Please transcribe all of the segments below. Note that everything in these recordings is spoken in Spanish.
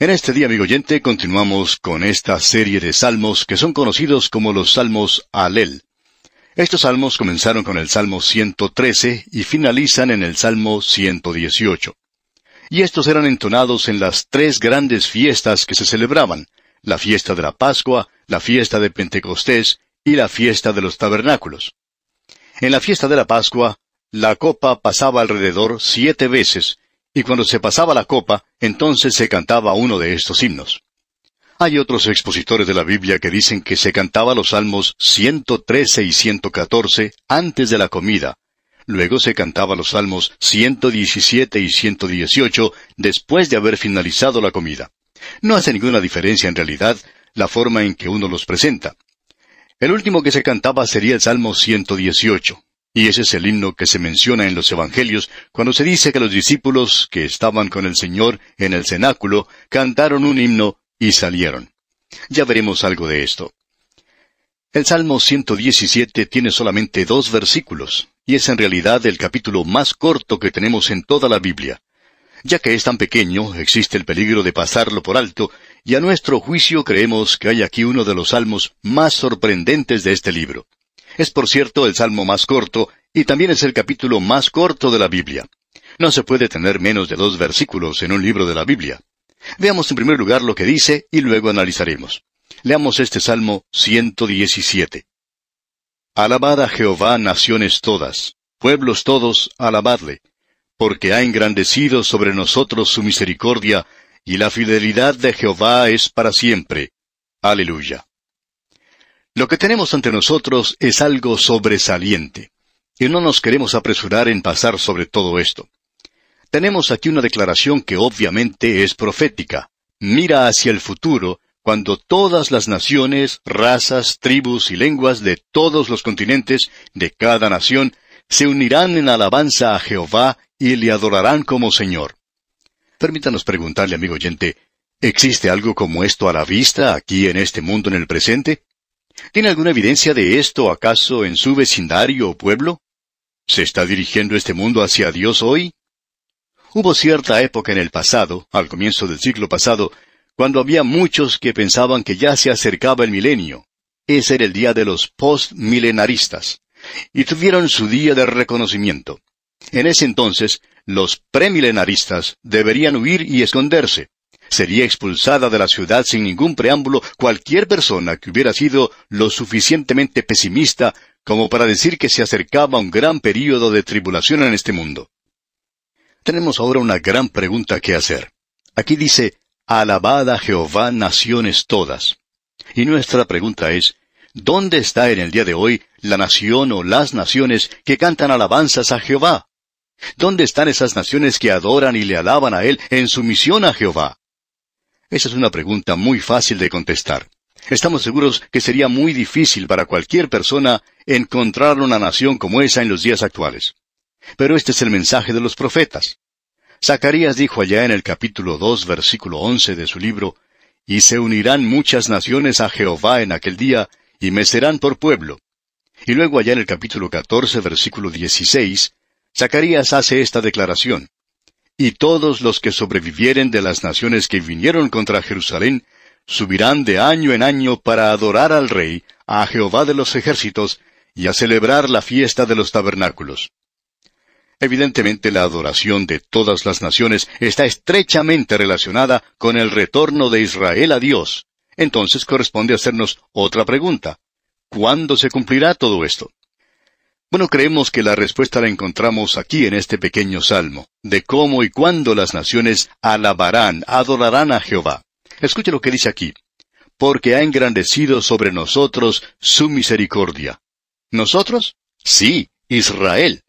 En este día, amigo oyente, continuamos con esta serie de salmos que son conocidos como los salmos Alel. Estos salmos comenzaron con el Salmo 113 y finalizan en el Salmo 118. Y estos eran entonados en las tres grandes fiestas que se celebraban, la fiesta de la Pascua, la fiesta de Pentecostés y la fiesta de los tabernáculos. En la fiesta de la Pascua, la copa pasaba alrededor siete veces, y cuando se pasaba la copa, entonces se cantaba uno de estos himnos. Hay otros expositores de la Biblia que dicen que se cantaba los salmos 113 y 114 antes de la comida. Luego se cantaba los salmos 117 y 118 después de haber finalizado la comida. No hace ninguna diferencia en realidad la forma en que uno los presenta. El último que se cantaba sería el Salmo 118. Y ese es el himno que se menciona en los Evangelios cuando se dice que los discípulos que estaban con el Señor en el cenáculo cantaron un himno y salieron. Ya veremos algo de esto. El Salmo 117 tiene solamente dos versículos, y es en realidad el capítulo más corto que tenemos en toda la Biblia. Ya que es tan pequeño, existe el peligro de pasarlo por alto, y a nuestro juicio creemos que hay aquí uno de los salmos más sorprendentes de este libro. Es por cierto el salmo más corto y también es el capítulo más corto de la Biblia. No se puede tener menos de dos versículos en un libro de la Biblia. Veamos en primer lugar lo que dice y luego analizaremos. Leamos este Salmo 117. Alabad a Jehová naciones todas, pueblos todos, alabadle, porque ha engrandecido sobre nosotros su misericordia, y la fidelidad de Jehová es para siempre. Aleluya. Lo que tenemos ante nosotros es algo sobresaliente, y no nos queremos apresurar en pasar sobre todo esto. Tenemos aquí una declaración que obviamente es profética. Mira hacia el futuro, cuando todas las naciones, razas, tribus y lenguas de todos los continentes, de cada nación, se unirán en alabanza a Jehová y le adorarán como Señor. Permítanos preguntarle, amigo oyente, ¿existe algo como esto a la vista aquí en este mundo en el presente? ¿Tiene alguna evidencia de esto acaso en su vecindario o pueblo? ¿Se está dirigiendo este mundo hacia Dios hoy? Hubo cierta época en el pasado, al comienzo del siglo pasado, cuando había muchos que pensaban que ya se acercaba el milenio. Ese era el día de los postmilenaristas. Y tuvieron su día de reconocimiento. En ese entonces, los premilenaristas deberían huir y esconderse. Sería expulsada de la ciudad sin ningún preámbulo cualquier persona que hubiera sido lo suficientemente pesimista como para decir que se acercaba un gran período de tribulación en este mundo. Tenemos ahora una gran pregunta que hacer. Aquí dice, Alabad a Jehová naciones todas. Y nuestra pregunta es, ¿dónde está en el día de hoy la nación o las naciones que cantan alabanzas a Jehová? ¿Dónde están esas naciones que adoran y le alaban a Él en sumisión a Jehová? Esa es una pregunta muy fácil de contestar. Estamos seguros que sería muy difícil para cualquier persona encontrar una nación como esa en los días actuales. Pero este es el mensaje de los profetas. Zacarías dijo allá en el capítulo dos, versículo once de su libro, Y se unirán muchas naciones a Jehová en aquel día, y me serán por pueblo. Y luego allá en el capítulo catorce, versículo dieciséis, Zacarías hace esta declaración y todos los que sobrevivieren de las naciones que vinieron contra Jerusalén, subirán de año en año para adorar al Rey, a Jehová de los ejércitos, y a celebrar la fiesta de los tabernáculos. Evidentemente la adoración de todas las naciones está estrechamente relacionada con el retorno de Israel a Dios. Entonces corresponde hacernos otra pregunta. ¿Cuándo se cumplirá todo esto? Bueno, creemos que la respuesta la encontramos aquí en este pequeño salmo, de cómo y cuándo las naciones alabarán, adorarán a Jehová. Escuche lo que dice aquí. Porque ha engrandecido sobre nosotros su misericordia. ¿Nosotros? Sí, Israel.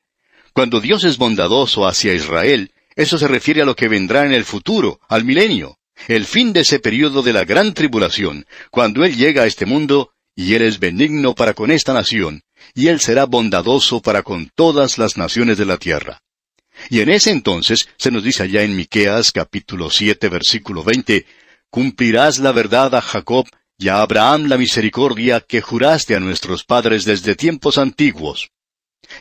Cuando Dios es bondadoso hacia Israel, eso se refiere a lo que vendrá en el futuro, al milenio, el fin de ese periodo de la gran tribulación, cuando Él llega a este mundo y Él es benigno para con esta nación, y Él será bondadoso para con todas las naciones de la tierra. Y en ese entonces se nos dice allá en Miqueas capítulo siete versículo veinte, cumplirás la verdad a Jacob y a Abraham la misericordia que juraste a nuestros padres desde tiempos antiguos.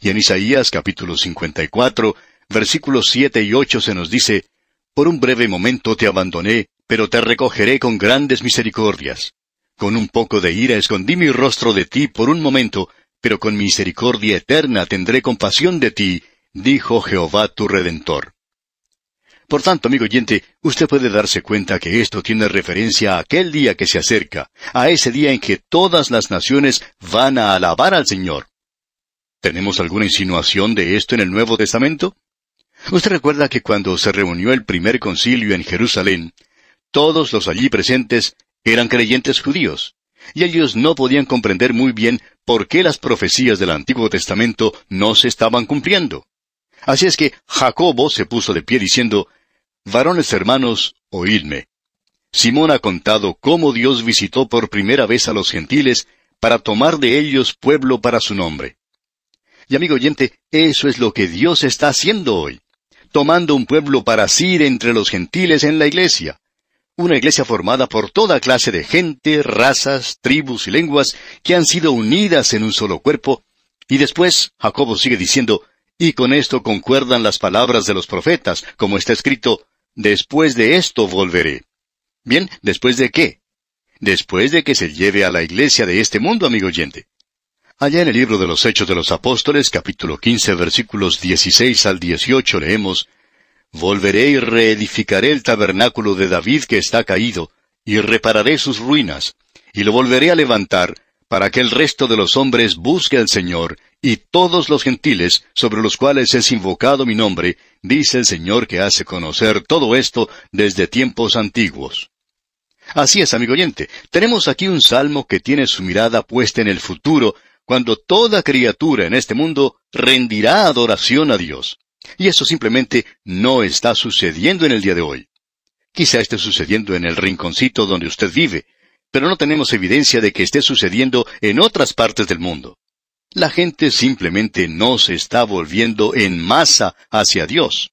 Y en Isaías capítulo cincuenta y cuatro, versículos siete y ocho se nos dice, Por un breve momento te abandoné, pero te recogeré con grandes misericordias. Con un poco de ira escondí mi rostro de ti por un momento, pero con misericordia eterna tendré compasión de ti, dijo Jehová tu Redentor. Por tanto, amigo oyente, usted puede darse cuenta que esto tiene referencia a aquel día que se acerca, a ese día en que todas las naciones van a alabar al Señor. ¿Tenemos alguna insinuación de esto en el Nuevo Testamento? Usted recuerda que cuando se reunió el primer concilio en Jerusalén, todos los allí presentes eran creyentes judíos, y ellos no podían comprender muy bien por qué las profecías del Antiguo Testamento no se estaban cumpliendo. Así es que Jacobo se puso de pie diciendo, Varones hermanos, oídme. Simón ha contado cómo Dios visitó por primera vez a los gentiles para tomar de ellos pueblo para su nombre. Y amigo oyente, eso es lo que Dios está haciendo hoy, tomando un pueblo para sí entre los gentiles en la iglesia. Una iglesia formada por toda clase de gente, razas, tribus y lenguas que han sido unidas en un solo cuerpo. Y después, Jacobo sigue diciendo, y con esto concuerdan las palabras de los profetas, como está escrito, Después de esto volveré. Bien, ¿después de qué? Después de que se lleve a la iglesia de este mundo, amigo oyente. Allá en el libro de los Hechos de los Apóstoles, capítulo 15, versículos 16 al 18, leemos, Volveré y reedificaré el tabernáculo de David que está caído, y repararé sus ruinas, y lo volveré a levantar, para que el resto de los hombres busque al Señor, y todos los gentiles sobre los cuales es invocado mi nombre, dice el Señor que hace conocer todo esto desde tiempos antiguos. Así es, amigo oyente, tenemos aquí un salmo que tiene su mirada puesta en el futuro, cuando toda criatura en este mundo rendirá adoración a Dios. Y eso simplemente no está sucediendo en el día de hoy. Quizá esté sucediendo en el rinconcito donde usted vive, pero no tenemos evidencia de que esté sucediendo en otras partes del mundo. La gente simplemente no se está volviendo en masa hacia Dios.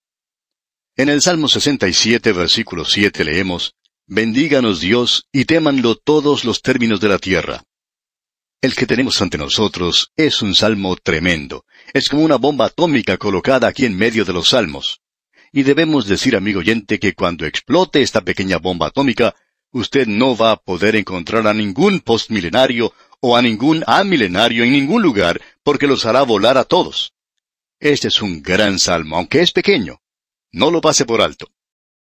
En el Salmo 67, versículo 7 leemos, Bendíganos Dios y témanlo todos los términos de la tierra. El que tenemos ante nosotros es un salmo tremendo. Es como una bomba atómica colocada aquí en medio de los salmos. Y debemos decir, amigo oyente, que cuando explote esta pequeña bomba atómica, usted no va a poder encontrar a ningún postmilenario o a ningún amilenario en ningún lugar, porque los hará volar a todos. Este es un gran salmo, aunque es pequeño. No lo pase por alto.